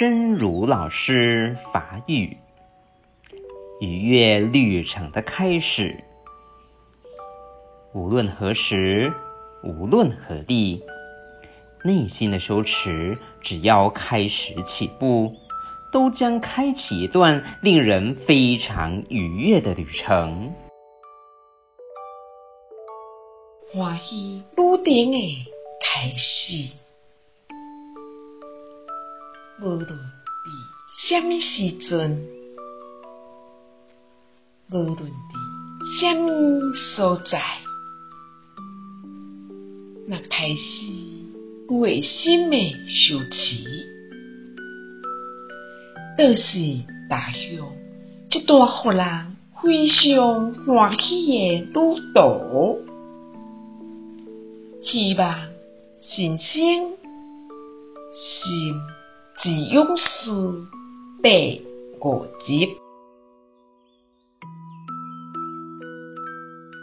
真如老师法语，愉悦旅程的开始。无论何时，无论何地，内心的修持，只要开始起步，都将开启一段令人非常愉悦的旅程。欢喜旅程的开始，无论伫什么时阵，无论伫什么所在，那开始内心的修持，都是踏上一段互人非常欢喜的旅途。希望新生心既勇士第五集。